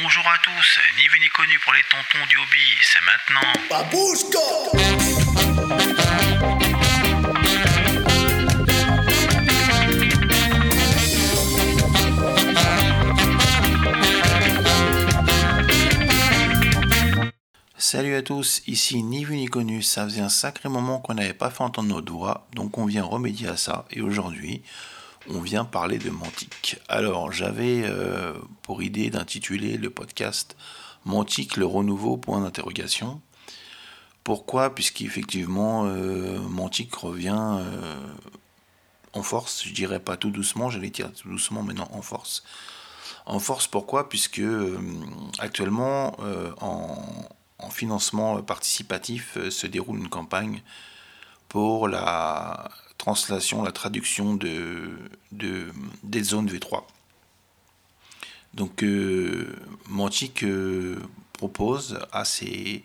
Bonjour à tous, ni vu ni connu pour les tontons du hobby, c'est maintenant. Salut à tous, ici ni vu ni connu, ça faisait un sacré moment qu'on n'avait pas fait entendre nos doigts, donc on vient remédier à ça, et aujourd'hui, on vient parler de Mantique. Alors, j'avais euh, pour idée d'intituler le podcast Mantique, le renouveau, point d'interrogation. Pourquoi? Puisqu'effectivement, euh, Mantique revient euh, en force, je dirais pas tout doucement, j'allais dire tout doucement, mais non, en force. En force, pourquoi? Puisque euh, actuellement, en, en, financement participatif, se déroule une campagne pour la translation, la traduction de, de des zones V3. Donc euh, euh, propose à ses,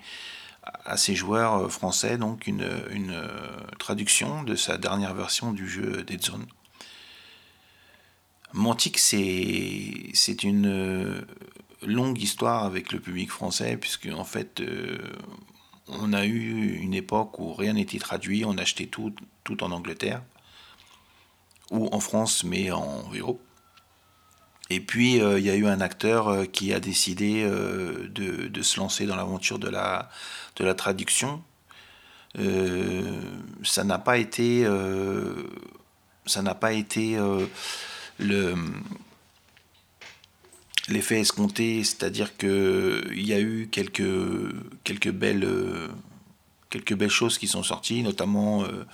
joueurs français donc une, traduction de sa dernière version du jeu Dead Zone. Mantic c'est une longue histoire avec le public français puisque en fait euh, on a eu une époque où rien n'était traduit, on achetait tout, tout en Angleterre, ou en France, mais en VO. Et puis, euh, il y a eu un acteur euh, qui a décidé euh, de, se lancer dans l'aventure de la, de la traduction. ça n'a pas été, ça n'a pas été le l'effet escompté, c'est-à-dire qu'il y a eu quelques, quelques, belles, quelques belles choses qui sont sorties, notamment euh,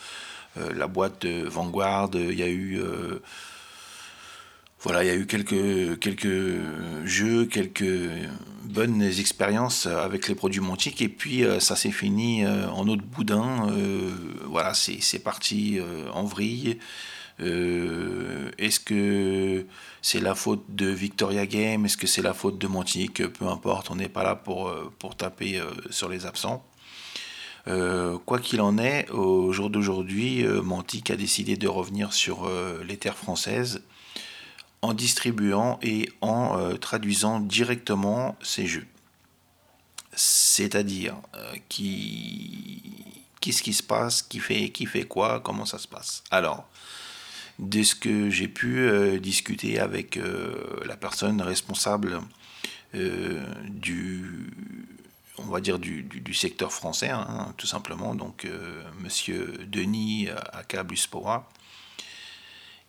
euh, la boîte Vanguard, il y a eu... Euh, voilà, il y a eu quelques, quelques jeux, quelques bonnes expériences avec les produits Montic, et puis ça s'est fini en eau de boudin. voilà, c'est parti en vrille. Euh, est-ce que c'est la faute de Victoria Game? Est-ce que c'est la faute de Montic Peu importe, on n'est pas là pour, euh, pour taper euh, sur les absents? quoi qu'il en est, au jour d'aujourd'hui, Mantic a décidé de revenir sur les terres françaises en distribuant et en traduisant directement ces jeux. C'est-à-dire, qui qu'est-ce qui se passe, qui fait, qui fait quoi, comment ça se passe? Alors, de ce que j'ai pu euh, discuter avec euh, la personne responsable euh, du on va dire du, du, secteur français, hein, tout simplement, donc Monsieur Denis Akabluspora,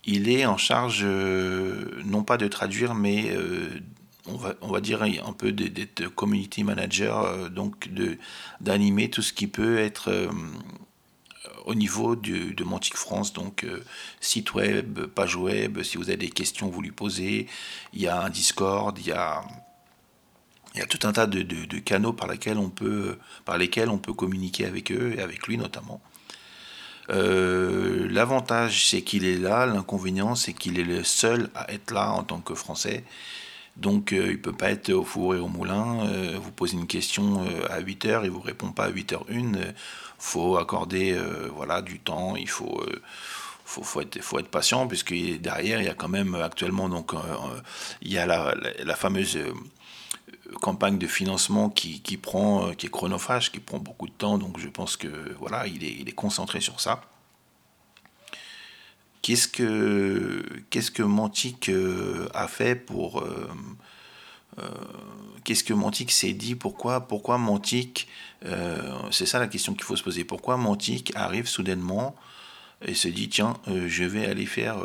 il est en charge non pas de traduire, mais on va, on va dire un peu d'être community manager, donc d'animer tout ce qui peut être au niveau de Mantic France, donc euh, site web, page web, si vous avez des questions, vous lui posez. Il y a un Discord, il y a, tout un tas de, de, canaux par lesquels, on peut, par lesquels on peut communiquer avec eux et avec lui notamment. Euh, l'avantage, c'est qu'il est là. L'inconvénient, c'est qu'il est le seul à être là en tant que Français. Donc, euh, il ne peut pas être au four et au moulin. vous posez une question à 8h, il ne vous répond pas à 8h01 faut accorder euh, voilà, du temps, il faut, euh, faut, faut, être, patient, puisque derrière, il y a quand même actuellement, donc, euh, il y a la, la, fameuse campagne de financement qui, qui, prend, qui est chronophage, qui prend beaucoup de temps, donc je pense que voilà, il est, il est concentré sur ça. Qu'est-ce que, qu'est-ce que Mantic a fait pour euh, qu'est-ce que Mantic s'est dit? Pourquoi, pourquoi Mantic euh, C'est ça la question qu'il faut se poser. Pourquoi Mantic arrive soudainement et se dit tiens, euh, je vais aller faire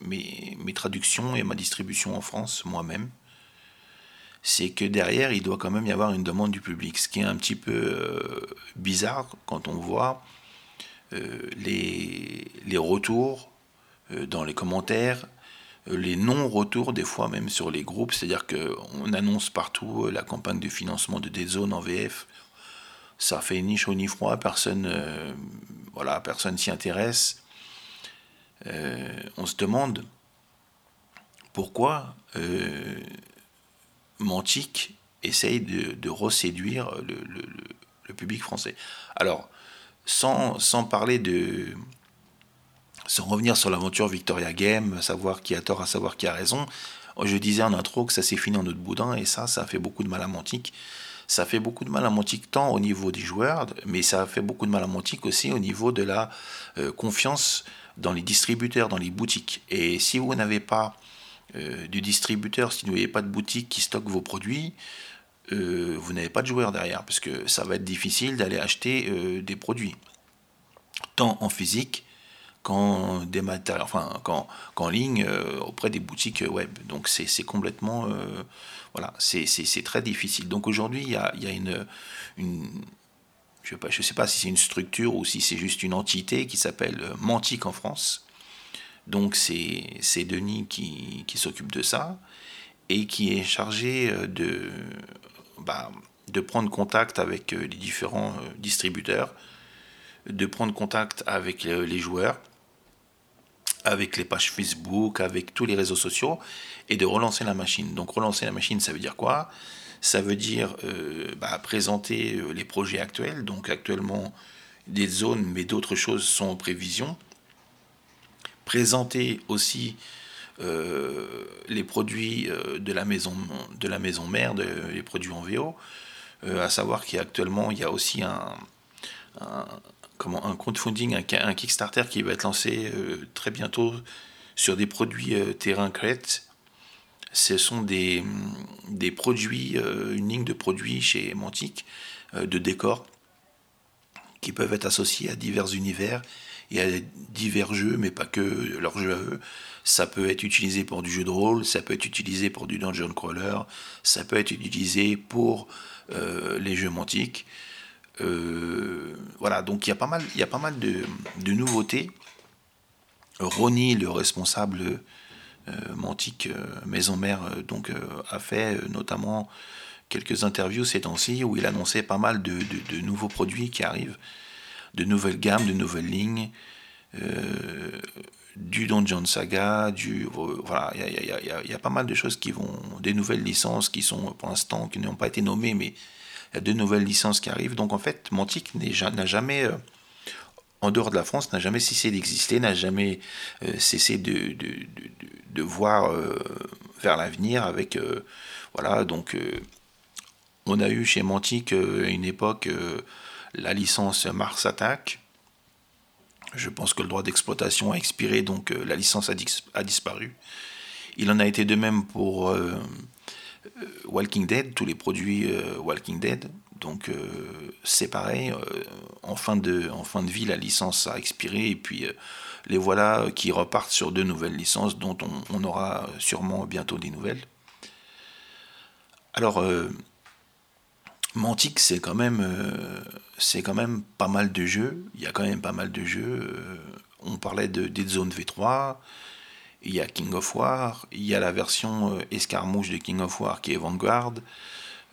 mes, mes, traductions et ma distribution en France moi-même? C'est que derrière, il doit quand même y avoir une demande du public, ce qui est un petit peu bizarre quand on voit les, les, retours dans les commentaires les non-retours des fois même sur les groupes, c'est-à-dire qu'on annonce partout euh, la campagne de financement de des zones en VF, ça fait ni chaud ni froid, personne euh, voilà, personne s'y intéresse. Euh, on se demande pourquoi euh, Mantic essaye de, de reséduire le, le, le, public français. Alors, sans, parler de, sans revenir sur l'aventure Victoria Game, savoir qui a tort à savoir qui a raison, Je disais en intro que ça s'est fini en autre boudin, et ça, ça fait beaucoup de mal à Mantic. Ça fait beaucoup de mal à Mantic tant au niveau des joueurs, mais ça fait beaucoup de mal à Mantic aussi au niveau de la euh, confiance dans les distributeurs, dans les boutiques. Et si vous n'avez pas euh, du distributeur, si vous n'avez pas de boutique qui stocke vos produits, euh, vous n'avez pas de joueurs derrière, parce que ça va être difficile d'aller acheter des produits, tant en physique qu'en enfin qu'en ligne auprès des boutiques web. Donc c'est complètement voilà, c'est très difficile. Donc aujourd'hui, il y a, une, je ne sais, pas si c'est une structure ou si c'est juste une entité qui s'appelle Mantic en France. Donc c'est Denis qui, s'occupe de ça et qui est chargé euh, de, bah, de prendre contact avec euh, les différents euh, distributeurs, de prendre contact avec les joueurs, avec les pages Facebook, avec tous les réseaux sociaux, et de relancer la machine. Donc relancer la machine, ça veut dire quoi? Ça veut dire euh, bah, présenter euh, les projets actuels. Donc actuellement, des zones, mais d'autres choses sont en prévision. Présenter aussi euh, les produits de la maison de la maison mère, les produits en VO. à savoir qu'actuellement, il y a aussi un, comment, un crowdfunding, un, un, Kickstarter qui va être lancé très bientôt sur des produits terrain crête ce sont des, des produits, euh, une ligne de produits chez Mantic, euh, de décors, qui peuvent être associés à divers univers et à divers jeux, mais pas que leurs jeux à eux. Ça peut être utilisé pour du jeu de rôle, ça peut être utilisé pour du dungeon crawler, ça peut être utilisé pour euh, les jeux mantiques. voilà, donc il y a pas mal, il y a pas mal de, nouveautés. Ronnie, le responsable euh, Mantique euh, Maison Mère euh, donc, a fait notamment quelques interviews ces temps-ci où il annonçait pas mal de, nouveaux produits qui arrivent, de nouvelles gammes, de nouvelles lignes, du Dungeon Saga, du voilà, il y, a pas mal de choses qui vont, des nouvelles licences qui sont pour l'instant qui n'ont pas été nommées, mais il y a de nouvelles licences qui arrivent. Donc en fait, Mantic n'a jamais en dehors de la France, n'a jamais cessé d'exister, n'a jamais cessé de, de voir euh, vers l'avenir avec euh, voilà donc euh, on a eu chez Mantic à une époque la licence Mars Attack. Je pense que le droit d'exploitation a expiré, donc la licence a, disparu. Il en a été de même pour Walking Dead, tous les produits Walking Dead. Donc c'est pareil, en, fin de, vie, la licence a expiré et puis les voilà qui repartent sur de nouvelles licences dont on, aura sûrement bientôt des nouvelles. Alors, euh, Mantic, c'est quand, même, euh, c'est quand même pas mal de jeux. Il y a quand même pas mal de jeux. Euh, on parlait de Dead Zone V3, il y a King of War, il y a la version escarmouche de King of War qui est Vanguard.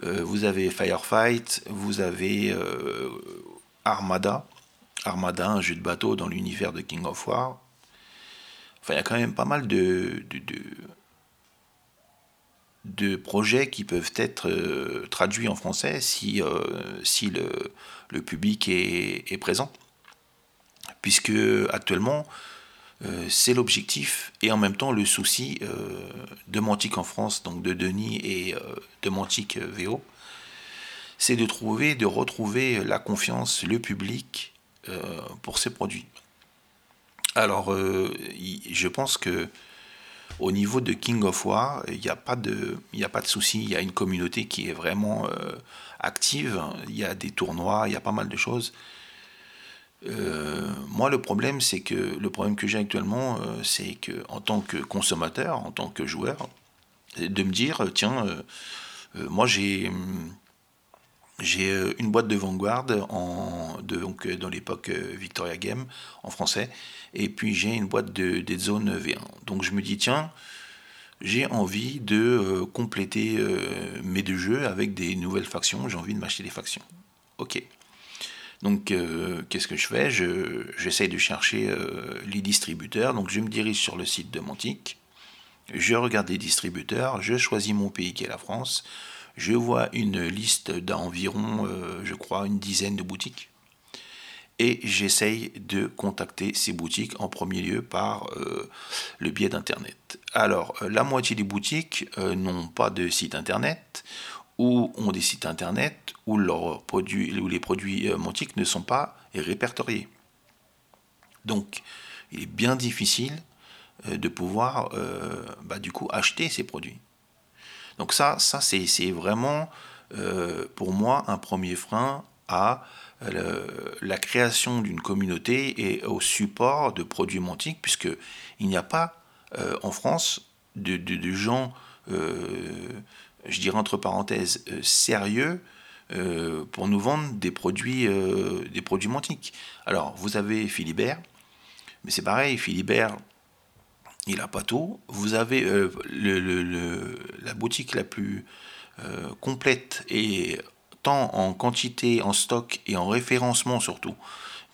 vous avez Firefight, vous avez Armada, Armada, un jeu de bateau dans l'univers de King of War. Enfin, il y a quand même pas mal de, de, projets qui peuvent être euh, traduits en français si, euh, si le, le, public est, présent. Puisque actuellement, euh, c'est l'objectif et en même temps le souci de Mantic en France, donc de Denis et de Mantic VO, c'est de trouver, de retrouver la confiance, le public pour ces produits. Alors, je pense que au niveau de King of War, il n'y a pas de, il a pas de souci. Il y a une communauté qui est vraiment euh, active. Il y a des tournois, il y a pas mal de choses. moi, le problème, c'est que le problème que j'ai actuellement, c'est que en tant que consommateur, en tant que joueur, de me dire, tiens, moi j'ai j'ai euh, une boîte de Vanguard en, donc, euh, dans l'époque euh, Victoria Game en français, et puis j'ai une boîte de Dead Zone V1. Donc je me dis, tiens, j'ai envie de compléter mes deux jeux avec des nouvelles factions, j'ai envie de m'acheter des factions. Ok. Donc qu'est-ce que je fais? Je, J'essaye de chercher les distributeurs, donc je me dirige sur le site de Mantic, je regarde les distributeurs, je choisis mon pays qui est la France, je vois une liste d'environ, euh, je crois, une dizaine de boutiques. et j'essaye de contacter ces boutiques en premier lieu par euh, le biais d'Internet. Alors, euh, la moitié des boutiques n'ont pas de site Internet ou ont des sites Internet où, leurs produits, les produits montiques ne sont pas répertoriés. Donc, il est bien difficile de pouvoir bah, du coup acheter ces produits. Donc ça, ça c'est vraiment pour moi un premier frein à la création d'une communauté et au support de produits puisque puisqu'il n'y a pas euh, en France de, gens, euh, je dirais entre parenthèses, euh, sérieux pour nous vendre des produits, des produits montiques. Alors, vous avez Philibert, mais c'est pareil, Philibert, il n'a pas tout. Vous avez le, la boutique la plus complète et tant en quantité, en stock et en référencement surtout,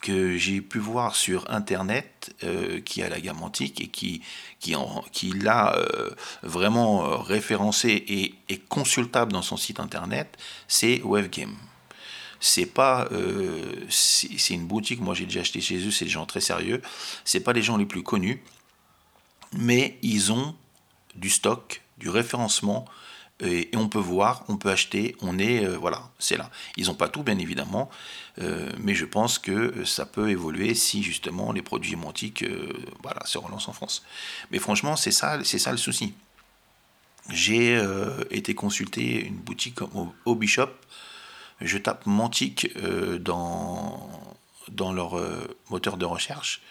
que j'ai pu voir sur Internet, euh, qui a la gamme antique et qui, qui, qui l'a euh, vraiment euh, référencé et, consultable dans son site Internet, c'est Webgame. C'est pas, c'est une boutique. Moi, j'ai déjà acheté chez eux. C'est des gens très sérieux. C'est pas les gens les plus connus, mais ils ont du stock, du référencement, et, on peut voir, on peut acheter, on est, euh, voilà, c'est là. Ils n'ont pas tout, bien évidemment, euh, mais je pense que ça peut évoluer si justement les produits montiques euh, voilà, se relancent en France. Mais franchement, c'est ça, c'est ça le souci. J'ai été consulter une boutique comme Hobby Shop, je tape Mantique dans, dans leur moteur de recherche.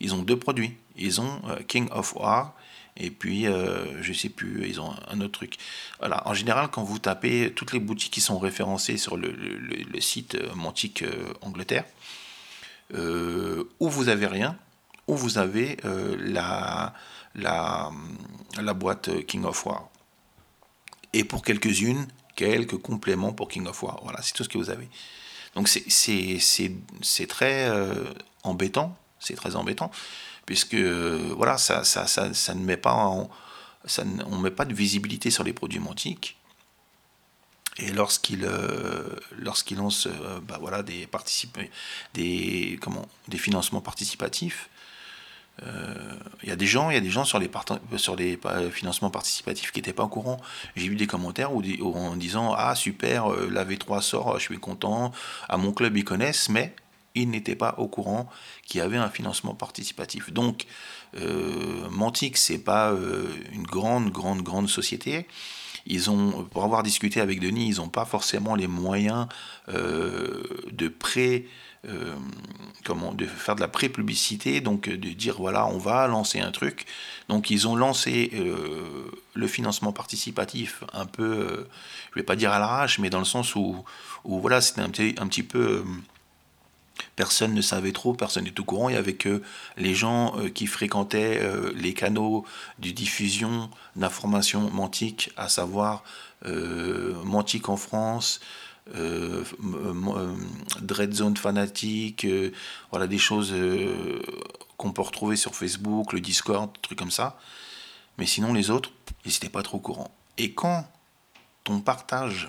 Ils ont deux produits. Ils ont King of War et puis, euh, je sais plus, ils ont un autre truc. Voilà. En général, quand vous tapez toutes les boutiques qui sont référencées sur le, site euh, Montique euh, Angleterre, où vous avez rien, où vous avez la, la, la boîte King of War. Et pour quelques-unes, quelques compléments pour King of War. Voilà, c'est tout ce que vous avez. Donc c'est très embêtant, c'est très embêtant puisque euh, voilà, ça, ça, ça, ça, ne met pas ça on met pas de visibilité sur les produits montiques. Et lorsqu'il euh, lorsqu'il lance euh, bah voilà, des, des, comment, des financements participatifs, il y a des gens, il y a des gens sur les, sur les financements participatifs qui n'étaient pas au courant. J'ai vu des commentaires où, en disant Ah super, la V3 sort, je suis content, à mon club ils connaissent, mais ils n'étaient pas au courant qu'il y avait un financement participatif. Donc, euh, Mantic, c'est pas euh, une grande, grande, grande société. Ils ont, pour avoir discuté avec Denis, ils n'ont pas forcément les moyens euh, de pré, euh, comment, de faire de la pré-publicité, donc de dire voilà, on va lancer un truc. Donc ils ont lancé le financement participatif un peu, je vais pas dire à l'arrache, mais dans le sens où, où voilà, c'était un petit, un petit peu Personne ne savait trop, personne n'est au courant. Il n'y avait que les gens euh, qui fréquentaient euh, les canaux de diffusion d'informations mantiques, à savoir euh, Mantique en France, euh, Dread Zone fanatique, voilà des choses qu'on peut retrouver sur Facebook, le Discord, trucs comme ça. Mais sinon, les autres, ils n'étaient pas trop au courant. Et quand on partage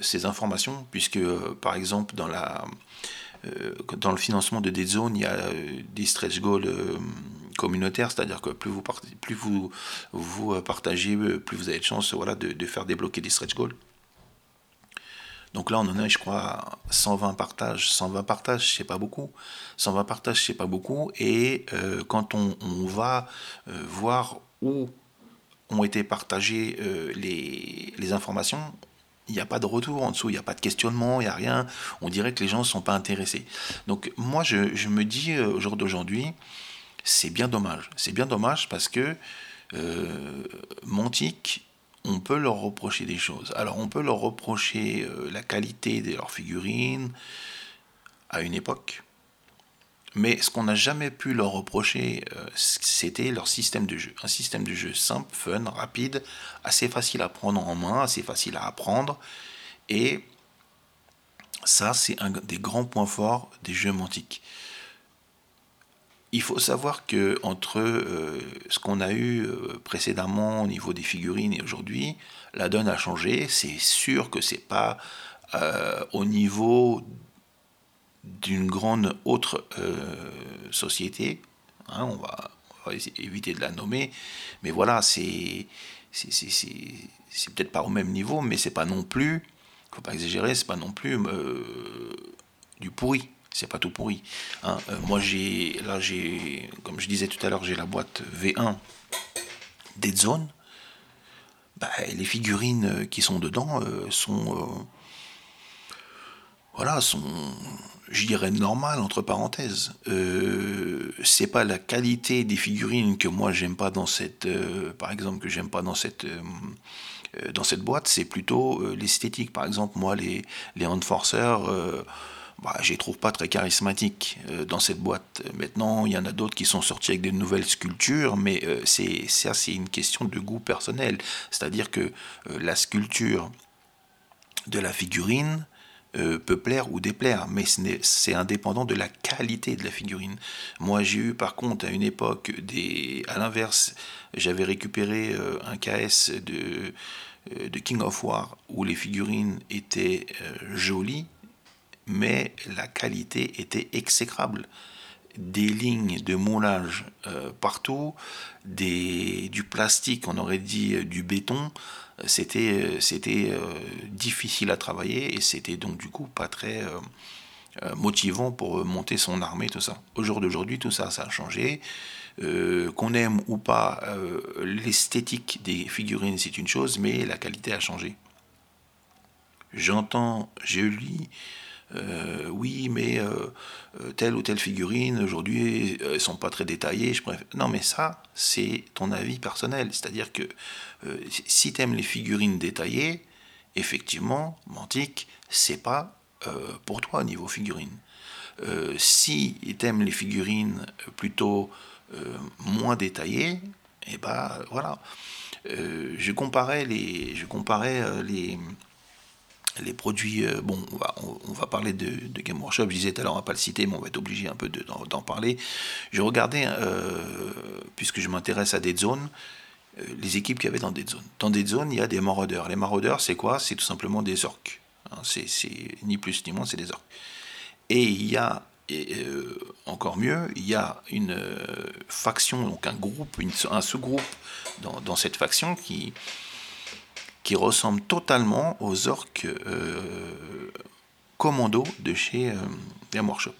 ces informations, puisque par exemple dans la euh, dans le financement de des zones, il y a euh, des stretch goals euh, communautaires, c'est-à-dire que plus vous, plus vous, vous partagez, plus vous avez de chance voilà, de, faire débloquer des stretch goals. Donc là, on en a, je crois, 120 partages. 120 partages, c'est pas beaucoup. 120 partages, c'est pas beaucoup. Et quand on, va voir où ont été partagées les, les informations, il n'y a pas de retour en dessous, il n'y a pas de questionnement, il n'y a rien. On dirait que les gens ne sont pas intéressés. Donc moi, je, me dis euh, au jour d'aujourd'hui, c'est bien dommage. C'est bien dommage parce que euh, on peut leur reprocher des choses. Alors on peut leur reprocher euh, la qualité de leurs figurines à une époque. Mais ce qu'on n'a jamais pu leur reprocher, euh, c'était leur système de jeu. Un système de jeu simple, fun, rapide, assez facile à prendre en main, assez facile à apprendre. Et ça, c'est un des grands points forts des jeux mantiques. Il faut savoir que entre euh, ce qu'on a eu euh, précédemment au niveau des figurines et aujourd'hui, la donne a changé. C'est sûr que c'est pas au niveau d'une grande autre société. Hein, on, va, éviter de la nommer, mais voilà, c'est c'est peut-être pas au même niveau, mais c'est pas non plus, faut pas exagérer, c'est pas non plus du pourri c'est pas tout pourri. Hein. Euh, moi, j'ai, là, j'ai, comme je disais tout à l'heure, j'ai la boîte V1 Dead Zone. Bah, les figurines euh, qui sont dedans euh, sont, voilà, sont, je dirais normales entre parenthèses. c'est pas la qualité des figurines que moi j'aime pas dans cette, par exemple, que j'aime pas dans cette dans cette boîte, c'est plutôt l'esthétique. Par exemple, moi, les, les Enforcers, bah, je les trouve pas très charismatiques euh, dans cette boîte. Maintenant, il y en a d'autres qui sont sortis avec de nouvelles sculptures, mais euh, c'est ça, c'est une question de goût personnel. C'est-à-dire que euh, la sculpture de la figurine peut plaire ou déplaire, mais c'est indépendant de la qualité de la figurine. Moi, j'ai eu par contre à une époque des, à l'inverse, j'avais récupéré un KS de de King of War où les figurines étaient jolies mais la qualité était exécrable. Des lignes de moulage euh, partout, des, du plastique, on aurait dit euh, du béton, c'était c'était euh, difficile à travailler et c'était donc du coup pas très motivant pour monter son armée, tout ça. Au jour d'aujourd'hui, tout ça, ça a changé. Qu'on aime ou pas l'esthétique des figurines, c'est une chose, mais la qualité a changé. J'entends, je lis euh, oui, mais euh, euh, telle ou telle figurine, aujourd'hui, elles sont pas très détaillées. Je préfère... Non, mais ça, c'est ton avis personnel. C'est-à-dire que si tu aimes les figurines détaillées, effectivement, Mantique, c'est pas pour toi au niveau figurine. si tu aimes les figurines plutôt moins détaillées, et eh ben voilà. je comparais les, je comparais les, les produits, euh, bon, on va, parler de, Game Workshop, je disais tout à l'heure, on va pas le citer, mais on va être obligé un peu d'en parler. Je regardais, euh, puisque je m'intéresse à Dead Zone, euh, les équipes qu'il y avait dans Dead Zone. Dans Dead Zone, il y a des maraudeurs. Les maraudeurs, c'est quoi? C'est tout simplement des orques. Hein, c'est ni plus ni moins, c'est des orques. Et il y a, encore mieux, il y a une faction, donc un groupe, un sous-groupe dans, cette faction qui, qui ressemble totalement aux orques euh, commando de chez euh, Game Workshop.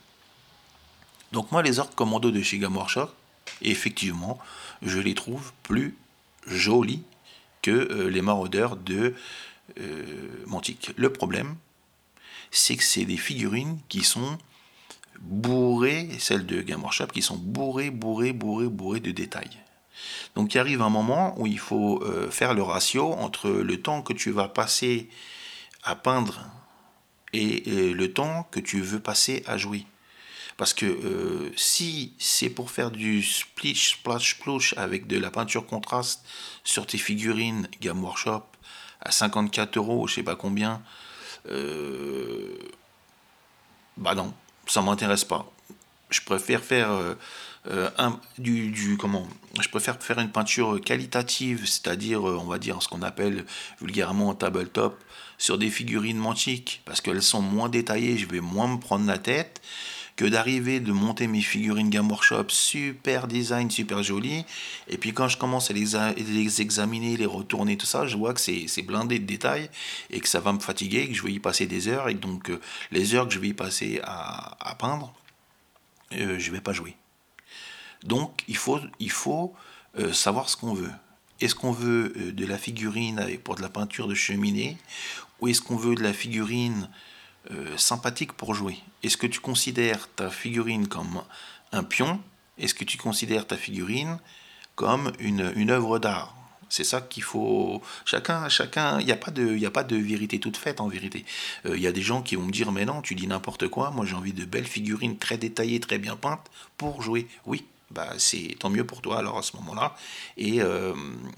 Donc moi, les orques commando de chez Game Workshop, effectivement, je les trouve plus jolis que euh, les maraudeurs de Montique. Le problème, c'est que c'est des figurines qui sont bourrées, celles de Game Workshop, qui sont bourrées, bourrées, bourrées, bourrées de détails. Donc il arrive un moment où il faut euh, faire le ratio entre le temps que tu vas passer à peindre et le temps que tu veux passer à jouer. Parce que euh, si c'est pour faire du splish, splash, splouch avec de la peinture contraste sur tes figurines Game Workshop à 54 euros, je sais pas combien, euh, bah non, ça m'intéresse pas. Je préfère faire euh, un, du, comment je préfère faire une peinture qualitative, c'est-à-dire euh, on va dire ce qu'on appelle vulgairement tabletop sur des figurines mantiques parce qu'elles sont moins détaillées, je vais moins me prendre la tête que d'arriver de monter mes figurines Game Workshop super design, super jolies et puis quand je commence à les, examiner, les retourner, tout ça, je vois que c'est blindé de détails et que ça va me fatiguer, que je vais y passer des heures et donc euh, les heures que je vais y passer à, peindre, je vais pas jouer. Donc il faut, il faut euh, savoir ce qu'on veut. Est-ce qu'on veut euh, de la figurine pour de la peinture de cheminée ou est-ce qu'on veut de la figurine euh, sympathique pour jouer? Est-ce que tu considères ta figurine comme un pion? Est-ce que tu considères ta figurine comme une, une œuvre d'art? C'est ça qu'il faut. Chacun, chacun. Il n'y a pas de, il a pas de vérité toute faite en vérité. Il y a des gens qui vont me dire mais non, tu dis n'importe quoi. Moi j'ai envie de belles figurines très détaillées, très bien peintes pour jouer. Oui, bah, c'est tant mieux pour toi alors à ce moment-là. Et euh,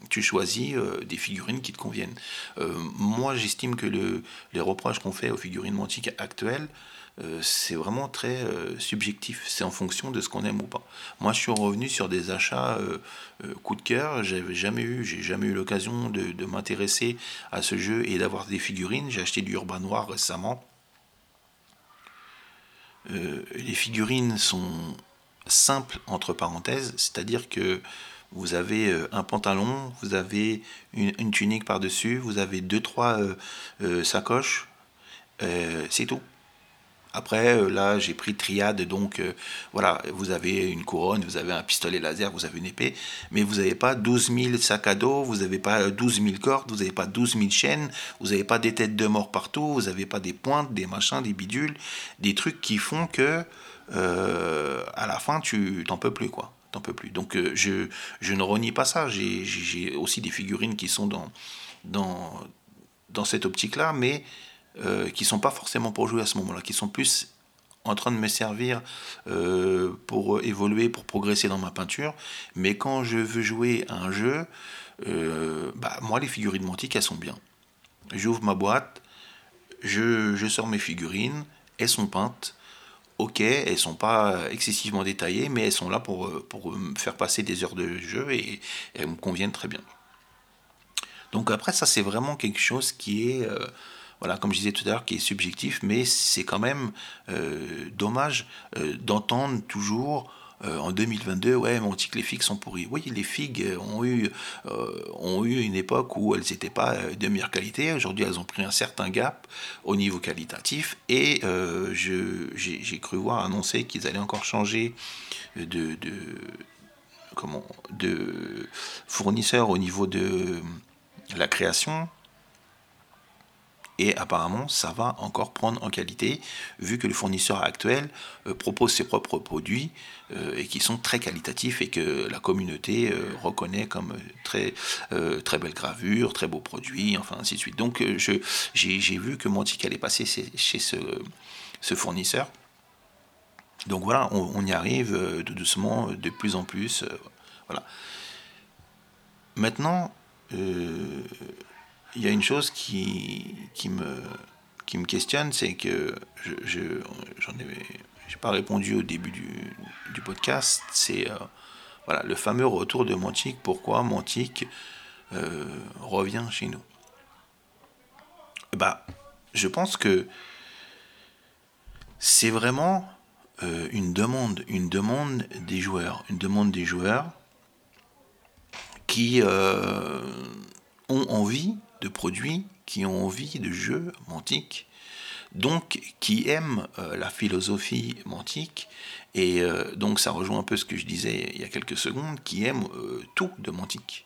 tu choisis euh, des figurines qui te conviennent. Euh, moi, j'estime que le, les reproches qu'on fait aux figurines antiques actuelles, c'est vraiment très subjectif. C'est en fonction de ce qu'on aime ou pas. Moi, je suis revenu sur des achats coup de cœur. J'avais jamais eu, j'ai jamais eu l'occasion de m'intéresser à ce jeu et d'avoir des figurines. J'ai acheté du Urban Noir récemment. les figurines sont simples entre parenthèses, c'est-à-dire que vous avez un pantalon, vous avez une, tunique par-dessus, vous avez deux, trois sacoches, c'est tout. Après, euh, là, j'ai pris triade, donc euh, voilà, vous avez une couronne, vous avez un pistolet laser, vous avez une épée, mais vous n'avez pas 12 000 sacs à dos, vous n'avez pas 12 000 cordes, vous n'avez pas 12 000 chaînes, vous n'avez pas des têtes de mort partout, vous n'avez pas des pointes, des machins, des bidules, des trucs qui font que euh, à la fin, tu t'en peux plus, quoi. T'en peux plus. Donc, je, je ne renie pas ça. J'ai aussi des figurines qui sont dans, dans, dans cette optique-là, mais euh, qui sont pas forcément pour jouer à ce moment-là, qui sont plus en train de me servir euh, pour évoluer, pour progresser dans ma peinture. Mais quand je veux jouer à un jeu, euh, bah, moi, les figurines mantiques, elles sont bien. J'ouvre ma boîte, je, je, sors mes figurines, elles sont peintes. Ok, elles sont pas excessivement détaillées, mais elles sont là pour, pour me faire passer des heures de jeu et, elles me conviennent très bien. Donc après, ça, c'est vraiment quelque chose qui est voilà, comme je disais tout à l'heure, qui est subjectif, mais c'est quand même euh, dommage euh, d'entendre toujours euh, en 2022, ouais, on dit que les figues sont pourries. Oui, les figues ont eu, ont eu une époque où elles n'étaient pas de meilleure qualité. Aujourd'hui, elles ont pris un certain gap au niveau qualitatif. Et j'ai cru voir annoncer qu'ils allaient encore changer de, de, comment, de fournisseur au niveau de la création et apparemment, ça va encore prendre en qualité, vu que le fournisseur actuel euh, propose ses propres produits euh, et qui sont très qualitatifs et que la communauté euh, reconnaît comme très, très belle gravure, très beau produit, enfin ainsi de suite. Donc j'ai vu que Montic allait passer chez ce, fournisseur. Donc voilà, on, on y arrive tout doucement, de plus en plus. voilà. Maintenant, il y a une chose qui, qui, me, qui me questionne, c'est que je j'en ai, pas répondu au début du, du podcast, c'est euh, voilà, le fameux retour de Montique, pourquoi Montique euh, revient chez nous? Bah, je pense que c'est vraiment euh, une demande, une demande des joueurs, une demande des joueurs qui ont envie de produits qui ont envie de jeux mantiques, donc qui aiment euh, la philosophie mantique, et euh, donc ça rejoint un peu ce que je disais il y a quelques secondes, qui aiment euh, tout de mantique,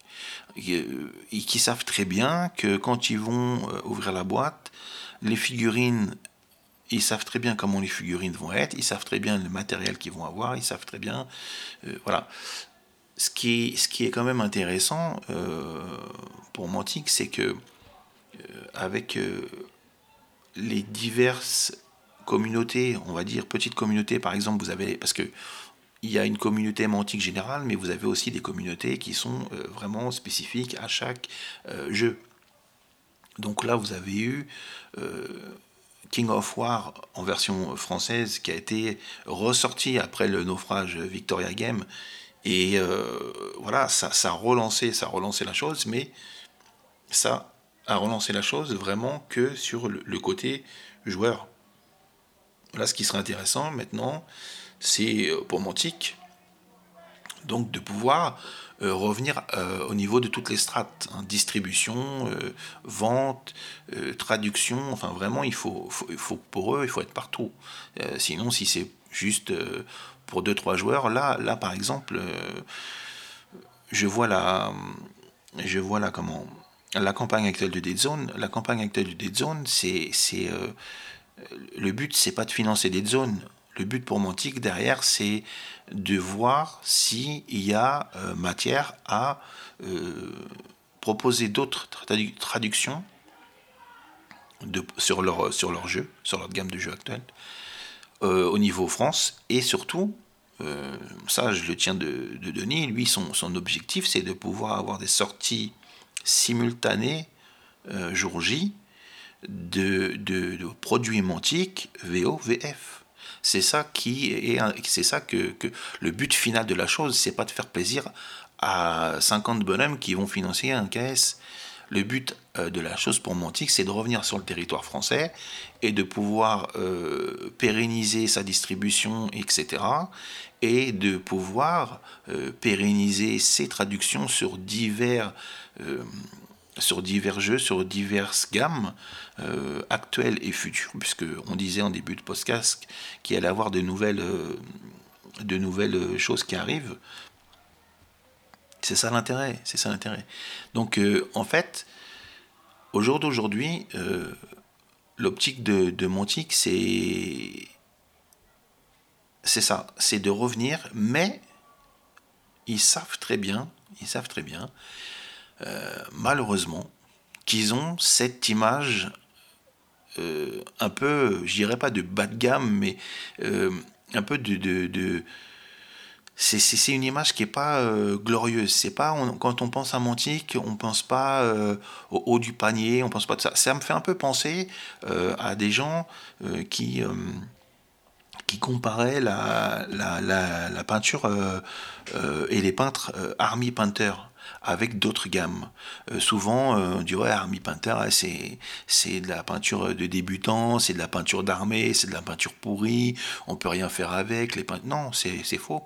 et, qui savent très bien que quand ils vont ouvrir la boîte, les figurines ils savent très bien comment les figurines vont être, ils savent très bien le matériel qu'ils vont avoir, ils savent très bien. voilà. Ce qui, est, quand même intéressant pour Mantic, c'est que euh, avec euh, les diverses communautés, on va dire petites communautés, par exemple, vous avez parce que il y a une communauté mantique générale, mais vous avez aussi des communautés qui sont euh, vraiment spécifiques à chaque jeu. Donc là, vous avez eu King of War en version française qui a été ressorti après le naufrage Victoria Game. Et voilà, ça, ça, a relancé, ça a relancé la chose, mais ça à relancer la chose vraiment que sur le, côté joueur. Là, ce qui serait intéressant maintenant, c'est euh, pour Montic, donc de pouvoir euh, revenir euh, au niveau de toutes les strates, hein, distribution, vente, traduction, enfin vraiment, il faut, il faut, pour eux, il faut être partout. sinon, si c'est juste pour deux trois joueurs, là, là par exemple, je vois la, je vois là comment la campagne actuelle de Dead Zone, la campagne actuelle de Dead Zone, c'est, c'est euh, le but, c'est pas de financer Dead Zone. Le but pour Montic derrière, c'est de voir s'il y a euh, matière à euh, proposer d'autres traductions sur, leur, sur leur jeu, sur leur gamme de jeux actuels, au niveau France, et surtout, ça je le tiens de, de Denis, lui son, objectif c'est de pouvoir avoir des sorties simultané euh, jour J de, de, produits mantiques VO, VF. C'est ça qui est, c'est ça que, le but final de la chose, c'est pas de faire plaisir à 50 bonhommes qui vont financer un KS. Le but euh, de la chose pour Montic, c'est de revenir sur le territoire français et de pouvoir euh, pérenniser sa distribution, etc. Et de pouvoir euh, pérenniser ses traductions sur divers, sur divers jeux, sur diverses gammes actuelles et futures, puisque on disait en début de podcast qu'il allait avoir de nouvelles, de nouvelles choses qui arrivent. C'est ça l'intérêt, c'est ça l'intérêt. Donc en fait, au jour d'aujourd'hui, euh, l'optique de, de Montic, c'est c'est ça, c'est de revenir, mais ils savent très bien, ils savent très bien, euh, malheureusement, qu'ils ont cette image euh, un peu, je dirais pas de bas de gamme, mais un peu de, de c'est une image qui n'est pas euh, glorieuse. C'est pas quand on pense à Montique, on pense pas euh, au haut du panier, on pense pas de ça. Ça me fait un peu penser euh, à des gens qui qui comparaient la, la, la, peinture et les peintres Army Painter avec d'autres gammes. souvent, on dit ouais, Army Painter, c'est de la peinture de débutant, c'est de la peinture d'armée, c'est de la peinture pourrie, on peut rien faire avec. Les Non, c'est faux.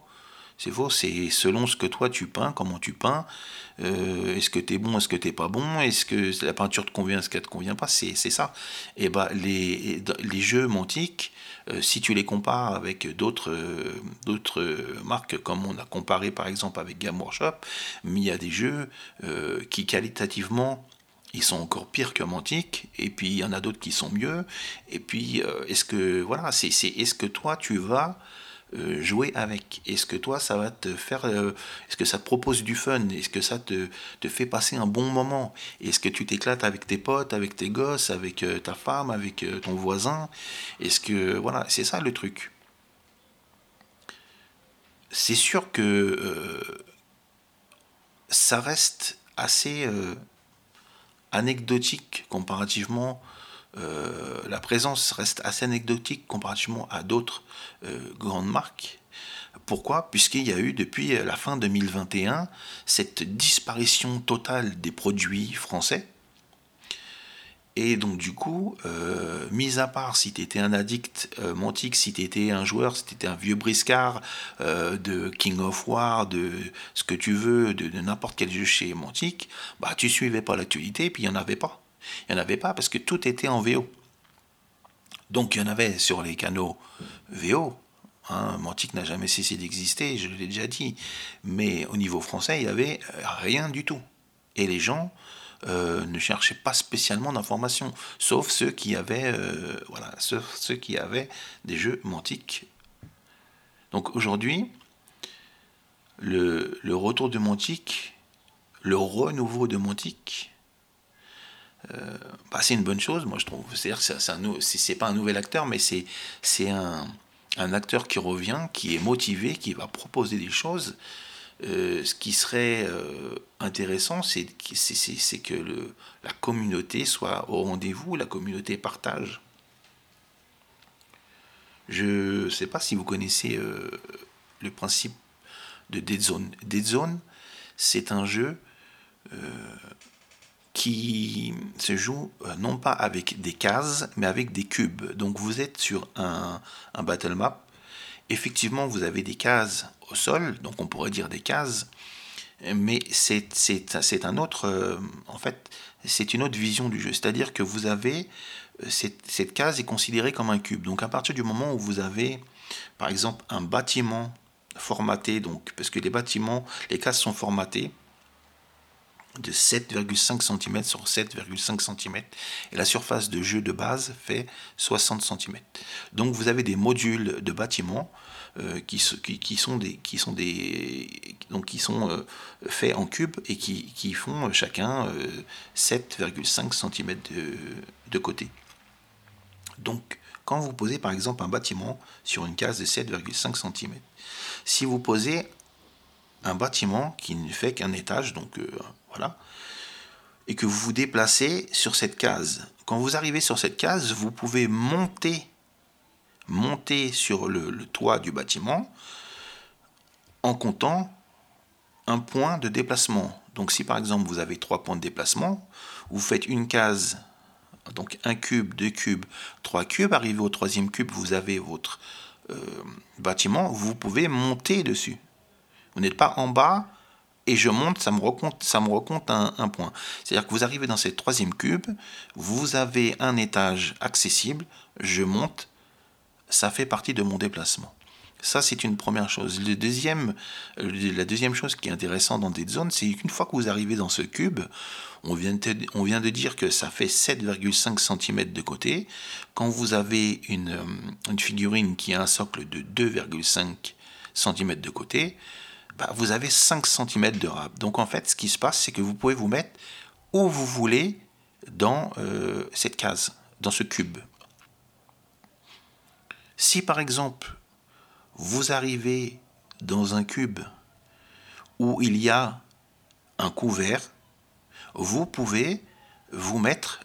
C'est faux, c'est selon ce que toi tu peins, comment tu peins, euh, est-ce que tu es bon, est-ce que tu pas bon, est-ce que la peinture te convient, est-ce qu'elle te convient pas, c'est ça. Et eh bah, les, les jeux montiques, euh, si tu les compares avec d'autres d'autres marques, comme on a comparé par exemple avec Game Workshop, il y a des jeux euh, qui qualitativement ils sont encore pires que Mantic, et puis il y en a d'autres qui sont mieux, et puis est-ce que voilà, est-ce que toi tu vas euh, jouer avec Est-ce que toi, ça va te faire. Euh, est-ce que ça te propose du fun? Est-ce que ça te, te, fait passer un bon moment? Est-ce que tu t'éclates avec tes potes, avec tes gosses, avec euh, ta femme, avec ton voisin? Est-ce que. Voilà, c'est ça le truc. C'est sûr que ça reste assez anecdotique comparativement euh, la présence reste assez anecdotique comparativement à d'autres euh, grandes marques. Pourquoi? Puisqu'il y a eu depuis la fin 2021 cette disparition totale des produits français. Et donc du coup, euh, mis à part si tu étais un addict euh, montique, si tu étais un joueur, si tu étais un vieux briscard de King of War, de ce que tu veux, de, n'importe quel jeu chez Montique, bah tu suivais pas l'actualité puis il n'y en avait pas. Il n'y en avait pas parce que tout était en VO. Donc il y en avait sur les canaux VO. Hein, Mantic n'a jamais cessé d'exister, je l'ai déjà dit. Mais au niveau français, il n'y avait euh, rien du tout. Et les gens euh, ne cherchaient pas spécialement d'informations, sauf ceux qui avaient, euh, voilà, ceux qui avaient des jeux Mantic. Donc aujourd'hui, le, le, retour de Mantic, le renouveau de Mantic, euh, bah, c'est une bonne chose, moi je trouve. C'est-à-dire que c'est pas un nouvel acteur, mais c'est un, un, acteur qui revient, qui est motivé, qui va proposer des choses. Euh, ce qui serait euh, intéressant, c'est que la communauté soit au rendez-vous, la communauté partage. Je ne sais pas si vous connaissez le principe de Dead Zone. Dead Zone, c'est un jeu qui se joue euh, non pas avec des cases, mais avec des cubes. Donc vous êtes sur un, un battle map. Effectivement, vous avez des cases au sol, donc on pourrait dire des cases, mais c'est un autre, euh, en fait, c'est une autre vision du jeu. C'est-à-dire que vous avez, euh, cette, cette case est considérée comme un cube. Donc à partir du moment où vous avez, par exemple, un bâtiment formaté, donc parce que les bâtiments, les cases sont formatées, de 7,5 cm sur 7,5 cm et la surface de jeu de base fait 60 cm. Donc vous avez des modules de bâtiments euh, qui, sont euh, faits en cubes et qui, qui font chacun 7,5 euh, cm de, de côté. Donc quand vous posez par exemple un bâtiment sur une case de 7,5 cm, si vous posez un bâtiment qui ne fait qu'un étage, donc et que vous vous déplacez sur cette case. Quand vous arrivez sur cette case, vous pouvez monter, monter sur le, toit du bâtiment en comptant un point de déplacement. Donc si par exemple vous avez trois points de déplacement, vous faites une case, donc un cube, deux cubes, trois cubes, arrivé au troisième cube, vous avez votre euh, bâtiment, vous pouvez monter dessus. Vous n'êtes pas en bas et je monte, ça me recompte, ça me un, point. C'est-à-dire que vous arrivez dans ce troisième cube, vous avez un étage accessible, je monte, ça fait partie de mon déplacement. Ça, c'est une première chose. Deuxième, la deuxième chose qui est intéressante dans des zones, c'est qu'une fois que vous arrivez dans ce cube, on vient de, on vient de dire que ça fait 7,5 cm de côté. Quand vous avez une, euh, une, figurine qui a un socle de 2,5 cm de côté, bah, vous avez 5 cm de rab. Donc en fait, ce qui se passe, c'est que vous pouvez vous mettre où vous voulez dans euh, cette case, dans ce cube. Si par exemple, vous arrivez dans un cube où il y a un couvert, vous pouvez vous mettre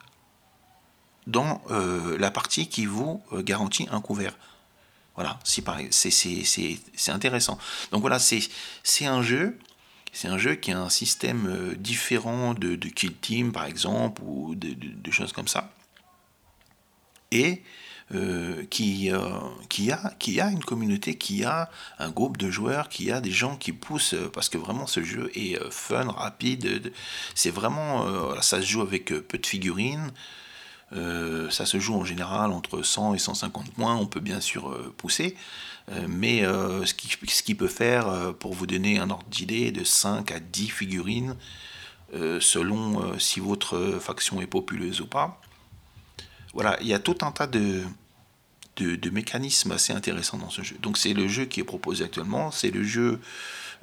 dans euh, la partie qui vous euh, garantit un couvert. Voilà, c'est intéressant. Donc voilà, c'est un jeu. C'est un jeu qui a un système euh, différent de, Kill Team, par exemple, ou de, choses comme ça. Et euh, qui, euh, qui, a, une communauté, qui a un groupe de joueurs, qui a des gens qui poussent, parce que vraiment ce jeu est fun, rapide, c'est vraiment, ça se joue avec peu de figurines, ça se joue en général entre 100 et 150 points, on peut bien sûr pousser, mais ce qui, peut faire, pour vous donner un ordre d'idée, de 5 à 10 figurines, selon si votre faction est populeuse ou pas. Voilà, il y a tout un tas de, de, mécanismes assez intéressants dans ce jeu. Donc c'est le jeu qui est proposé actuellement, c'est le jeu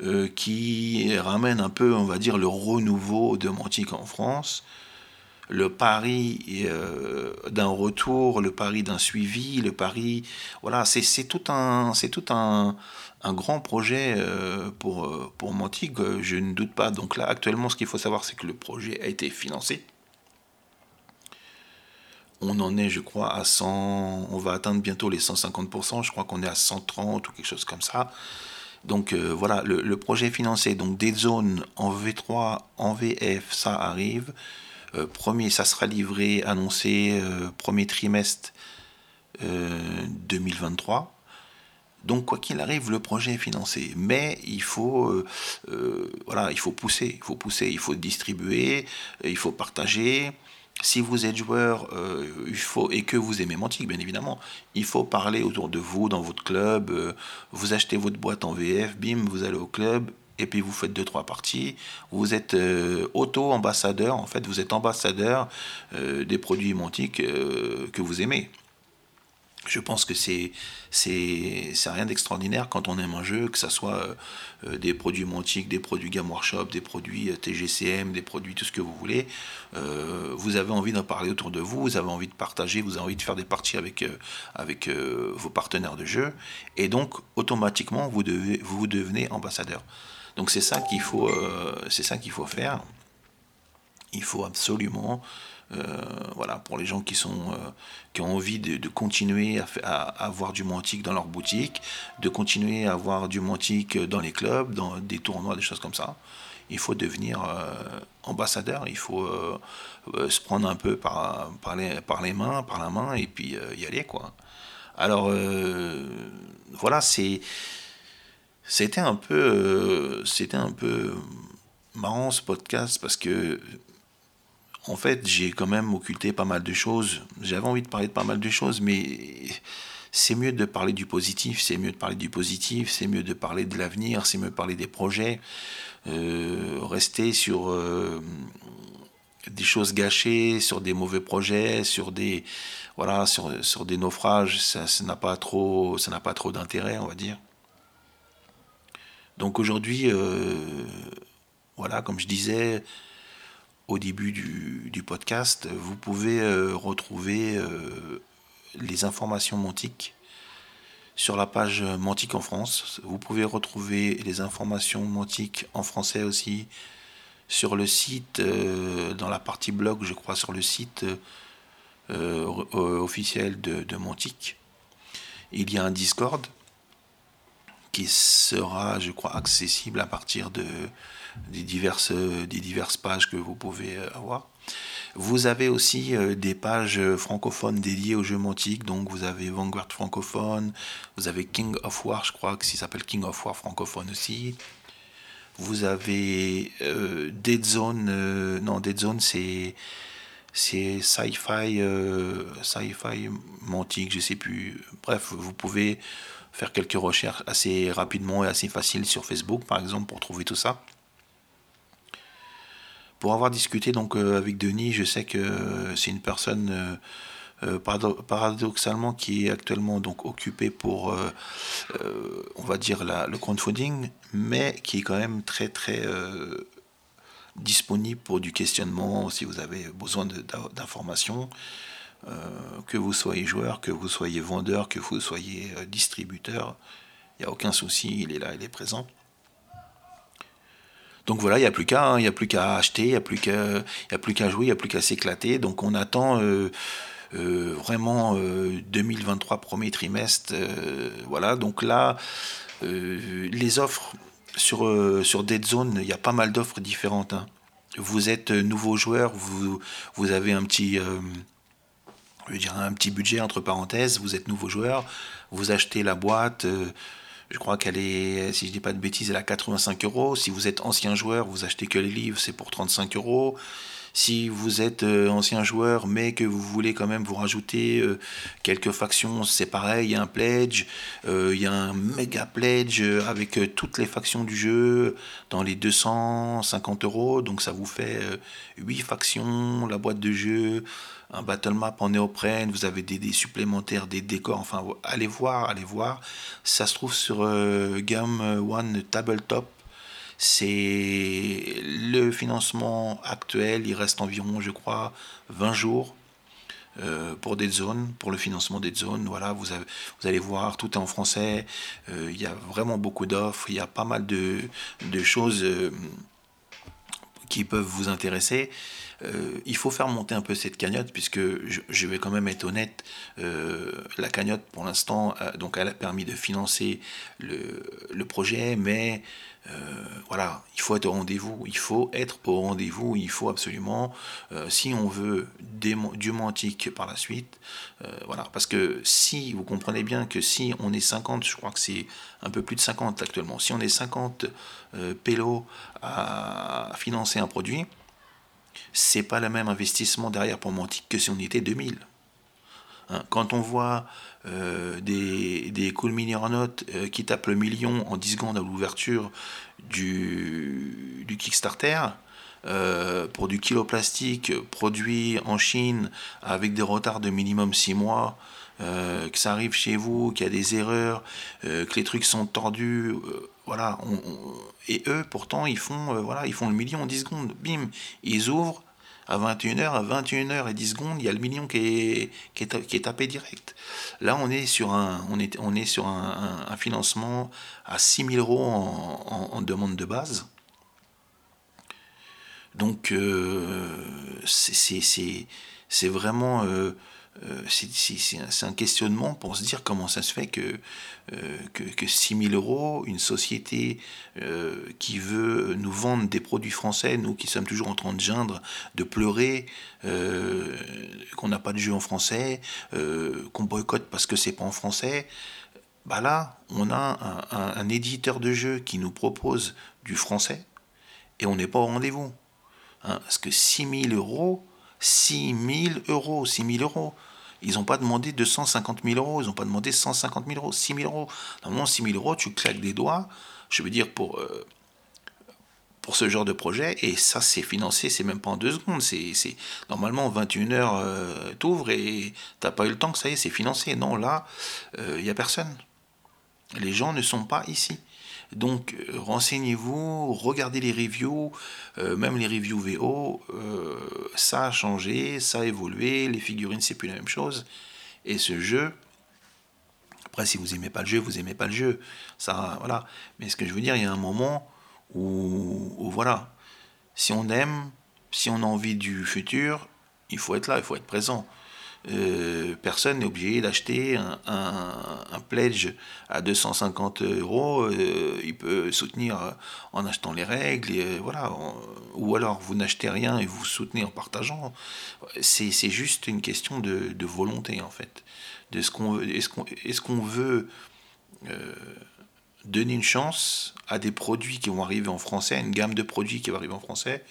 euh, qui ramène un peu, on va dire, le renouveau de Mantic en France, le pari euh, d'un retour, le pari d'un suivi, le pari, voilà, c'est tout un, c'est tout un, un, grand projet euh, pour pour Mantic, je ne doute pas. Donc là, actuellement, ce qu'il faut savoir, c'est que le projet a été financé on en est, je crois, à 100, on va atteindre bientôt les 150%, je crois qu'on est à 130 ou quelque chose comme ça. Donc euh, voilà, le, projet financé, donc des zones en V3, en VF, ça arrive. Euh, premier, ça sera livré, annoncé euh, premier trimestre 2023. Donc quoi qu'il arrive, le projet est financé, mais il faut, voilà, il faut pousser, il faut pousser, il faut distribuer, il faut partager. Si vous êtes joueur euh, il faut, et que vous aimez Mantic, bien évidemment, il faut parler autour de vous, dans votre club. Euh, vous achetez votre boîte en VF, bim, vous allez au club, et puis vous faites deux trois parties. Vous êtes euh, auto-ambassadeur, en fait, vous êtes ambassadeur des produits Mantic que vous aimez je pense que c'est c'est rien d'extraordinaire quand on aime un jeu, que ce soit euh, des produits Montic, des produits Game Workshop, des produits euh, TGCM, des produits tout ce que vous voulez. Euh, vous avez envie d'en parler autour de vous, vous avez envie de partager, vous avez envie de faire des parties avec, avec vos partenaires de jeu, et donc automatiquement vous, devez, vous devenez ambassadeur. Donc c'est ça qu'il faut, c'est ça qu'il faut faire. Il faut absolument euh, voilà, pour les gens qui, sont, euh, qui ont envie de, continuer à, avoir du mantique dans leur boutique, de continuer à avoir du mantique dans les clubs, dans des tournois, des choses comme ça. Il faut devenir euh, ambassadeur, il faut se prendre un peu par, par, les, par les mains, par la main, et puis y aller, quoi. Alors, voilà, c'est c'était un peu c'était un peu marrant ce podcast parce que en fait, j'ai quand même occulté pas mal de choses. J'avais envie de parler de pas mal de choses, mais c'est mieux de parler du positif, c'est mieux de parler du positif, c'est mieux de parler de l'avenir, c'est mieux de parler des projets. Euh, rester sur euh, des choses gâchées, sur des mauvais projets, sur des voilà, sur, sur des naufrages, ça n'a pas trop, ça n'a pas trop d'intérêt, on va dire. Donc aujourd'hui, euh, voilà, comme je disais, au début du, podcast, vous pouvez euh, retrouver euh, les informations Montic sur la page Montic en France. Vous pouvez retrouver les informations Montic en français aussi sur le site, dans la partie blog, je crois, sur le site officiel de, de. Il y a un Discord qui sera, je crois, accessible à partir de, des diverses, des diverses pages que vous pouvez avoir. Vous avez aussi des pages francophones dédiées aux jeux mantiques, donc vous avez Vanguard francophone, vous avez King of War, je crois que s'appelle King of War francophone aussi. Vous avez Dead Zone, non Dead Zone c'est c'est sci-fi, sci-fi mantique, je sais plus. Bref, vous pouvez faire quelques recherches assez rapidement et assez faciles sur Facebook, par exemple, pour trouver tout ça. Pour avoir discuté donc euh, avec Denis, je sais que c'est une personne euh, euh, paradoxalement qui est actuellement donc occupée pour, on va dire, la, le crowdfunding, mais qui est quand même très très disponible pour du questionnement si vous avez besoin d'informations. Euh, que vous soyez joueur, que vous soyez vendeur, que vous soyez euh, distributeur, il n'y a aucun souci, il est là, il est présent. Donc voilà, il n'y a plus qu'à, hein, il a plus qu'à acheter, il n'y a plus qu'à, jouer, il n'y a plus qu'à s'éclater. Donc on attend euh, vraiment 2023 premier trimestre. voilà, donc là, les offres sur, sur Dead Zone, il y a pas mal d'offres différentes. Hein. Vous êtes nouveau joueur, vous, vous avez un petit je veux dire, un petit budget entre parenthèses, vous êtes nouveau joueur, vous achetez la boîte, euh, je crois qu'elle est, si je dis pas de bêtises, elle a 85 euros. Si vous êtes ancien joueur, vous achetez que les livres, c'est pour 35 euros. Si vous êtes euh, ancien joueur, mais que vous voulez quand même vous rajouter euh, quelques factions, c'est pareil, il y a un pledge, il y a un méga pledge avec toutes les factions du jeu dans les 250 euros. Donc ça vous fait 8 factions, la boîte de jeu, un battle map en néoprène, vous avez des, supplémentaires, des décors, enfin allez voir, allez voir. Ça se trouve sur euh, Game One Tabletop. C'est le financement actuel, il reste environ, je crois, 20 jours. Euh, pour des zones, pour le financement des zones. Voilà, vous, vous allez voir, tout est en français. Euh, il y a vraiment beaucoup d'offres. Il y a pas mal de, de choses qui peuvent vous intéresser. Euh, il faut faire monter un peu cette cagnotte, puisque je, vais quand même être honnête, euh, la cagnotte, pour l'instant, donc elle a permis de financer le, projet, mais euh, voilà, il faut être au rendez-vous, il faut être au rendez-vous, il faut absolument, si on veut du mantique par la suite, voilà, parce que si, vous comprenez bien que si on est 50, je crois que c'est un peu plus de 50 actuellement, si on est 50 pélos à financer un produit, c'est pas le même investissement derrière pour Mantic que si on était 2000. Hein, quand on voit euh, des, des cool notes euh, qui tapent le million en 10 secondes à l'ouverture du, du Kickstarter, euh, pour du kilo plastique produit en Chine avec des retards de minimum 6 mois, que ça arrive chez vous, qu'il y a des erreurs, que les trucs sont tordus, et eux pourtant ils font, font le million en 10 secondes, bim, ils ouvrent, à 21h, à 21h et 10 secondes, il y a le million qui est, tapé direct. Là, on est sur un, on est, on est sur un, financement à 6 000 euros en, demande de base. Donc, euh, c'est vraiment... Euh, euh, c'est un questionnement pour se dire comment ça se fait que, euh, que, 6 000 euros, une société euh, qui veut nous vendre des produits français, nous qui sommes toujours en train de geindre, de pleurer, qu'on n'a pas de jeu en français, qu'on boycotte parce que c'est pas en français, bah là, on a un, éditeur de jeu qui nous propose du français et on n'est pas au rendez-vous. Hein, parce que 6 000 euros, 6 000 euros, 6 000 euros. Ils n'ont pas demandé 250 000 euros, ils n'ont pas demandé 150 000 euros, 6 000 euros. Normalement, 6 000 euros, tu claques des doigts, je veux dire, pour, euh, pour ce genre de projet, et ça, c'est financé, c'est même pas en deux secondes. Normalement, 21 heures, euh, t'ouvres et t'as pas eu le temps que ça y est, c'est financé. Non, là, il euh, n'y a personne. Les gens ne sont pas ici. Donc euh, renseignez-vous, regardez les reviews, euh, même les reviews VO, euh, ça a changé, ça a évolué, les figurines c'est plus la même chose. Et ce jeu, après si vous aimez pas le jeu, vous aimez pas le jeu, ça voilà. Mais ce que je veux dire, il y a un moment où, voilà, si on aime, si on a envie du futur, il faut être là, il faut être présent. Euh, personne n'est obligé d'acheter un, pledge à 250 euros. Euh, il peut soutenir en achetant les règles, et, voilà. ou alors vous n'achetez rien et vous soutenez en partageant. C'est juste une question de, volonté en fait. De ce qu'on est-ce qu'on est veut euh, donner une chance à des produits qui vont arriver en français, à une gamme de produits qui va arriver en français,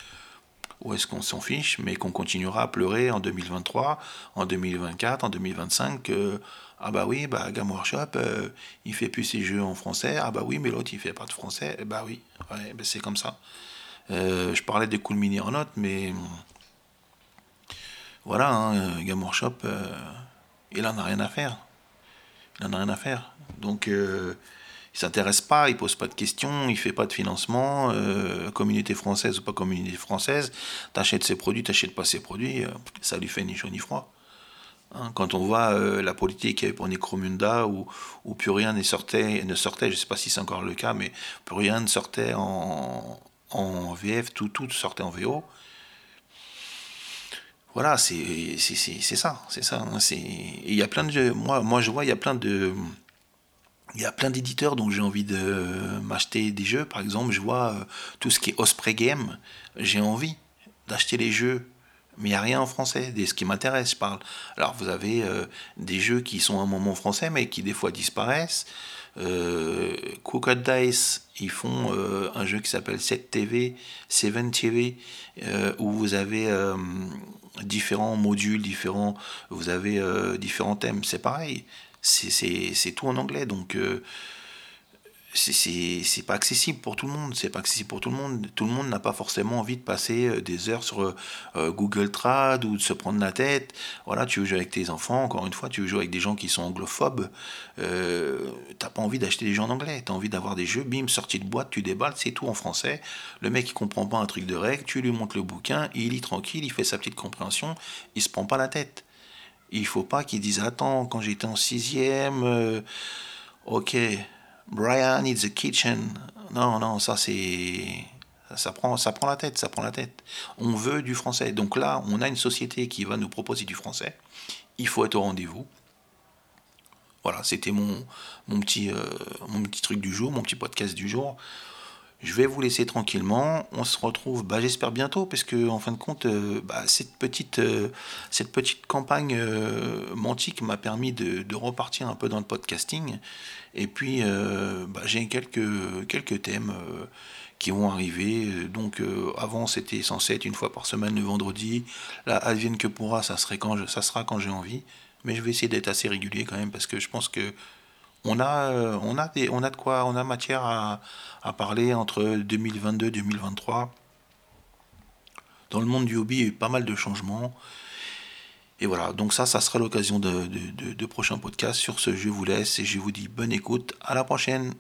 ou est-ce qu'on s'en fiche, mais qu'on continuera à pleurer en 2023, en 2024, en 2025 que ah bah oui, bah Game Workshop, euh, il fait plus ses jeux en français, ah bah oui, mais l'autre il fait pas de français, eh bah oui, bah c'est comme ça. Euh, je parlais des cool mini en note, mais voilà, hein, Game Workshop, il en a rien à faire. Il en a rien à faire. Donc il s'intéresse pas, il pose pas de questions, il fait pas de financement, euh, communauté française ou pas communauté française, t'achètes ses produits, t'achètes pas ses produits, euh, ça lui fait ni chaud ni froid. Hein, quand on voit euh, la politique qu'il y avait pour Necromunda, où, plus rien ne sortait, ne je sais pas si c'est encore le cas, mais plus rien ne sortait en, VF, tout, sortait en VO. Voilà, c'est ça, c'est ça. Hein, il y a plein de... Moi, je vois, il y a plein de il y a plein d'éditeurs dont j'ai envie de m'acheter des jeux. Par exemple, je vois euh, tout ce qui est Osprey Game. J'ai envie d'acheter les jeux. Mais il n'y a rien en français, ce qui m'intéresse, je parle. Alors vous avez euh, des jeux qui sont un moment français, mais qui des fois disparaissent. Euh, Dice, ils font euh, un jeu qui s'appelle 7TV, 7TV, où vous avez différents modules, différents, vous avez différents thèmes. C'est pareil c'est tout en anglais. Donc, euh, c'est pas accessible pour tout le monde. C'est pas accessible pour tout le monde. Tout le monde n'a pas forcément envie de passer euh, des heures sur euh, Google Trad ou de se prendre la tête. Voilà, tu veux jouer avec tes enfants. Encore une fois, tu veux jouer avec des gens qui sont anglophobes. Euh, T'as pas envie d'acheter des jeux en anglais. T'as envie d'avoir des jeux. Bim, sortie de boîte, tu déballes, c'est tout en français. Le mec il comprend pas un truc de règle. Tu lui montres le bouquin, il lit tranquille, il fait sa petite compréhension. Il se prend pas la tête. Il faut pas qu'ils disent Attends, quand j'étais en sixième, euh, ok, Brian needs a kitchen. Non, non, ça c'est. Ça prend, ça prend la tête, ça prend la tête. On veut du français. Donc là, on a une société qui va nous proposer du français. Il faut être au rendez-vous. Voilà, c'était mon, mon, petit, euh, mon petit truc du jour, mon petit podcast du jour. Je vais vous laisser tranquillement. On se retrouve, bah, j'espère bientôt, parce que en fin de compte, euh, bah, cette, petite, euh, cette petite campagne euh, mantique m'a permis de, repartir un peu dans le podcasting. Et puis, bah, j'ai quelques, quelques thèmes qui vont arriver. Donc, avant, c'était censé être une fois par semaine le vendredi. Là, advienne que pourra, ça, serait quand ça sera quand j'ai envie. Mais je vais essayer d'être assez régulier quand même, parce que je pense que on a, euh, on a, on a de quoi, on a matière à, parler entre 2022 et 2023. Dans le monde du hobby, il y a eu pas mal de changements. Et voilà, donc ça, ça sera l'occasion de, de, de prochains podcasts. Sur ce, je vous laisse et je vous dis bonne écoute. À la prochaine.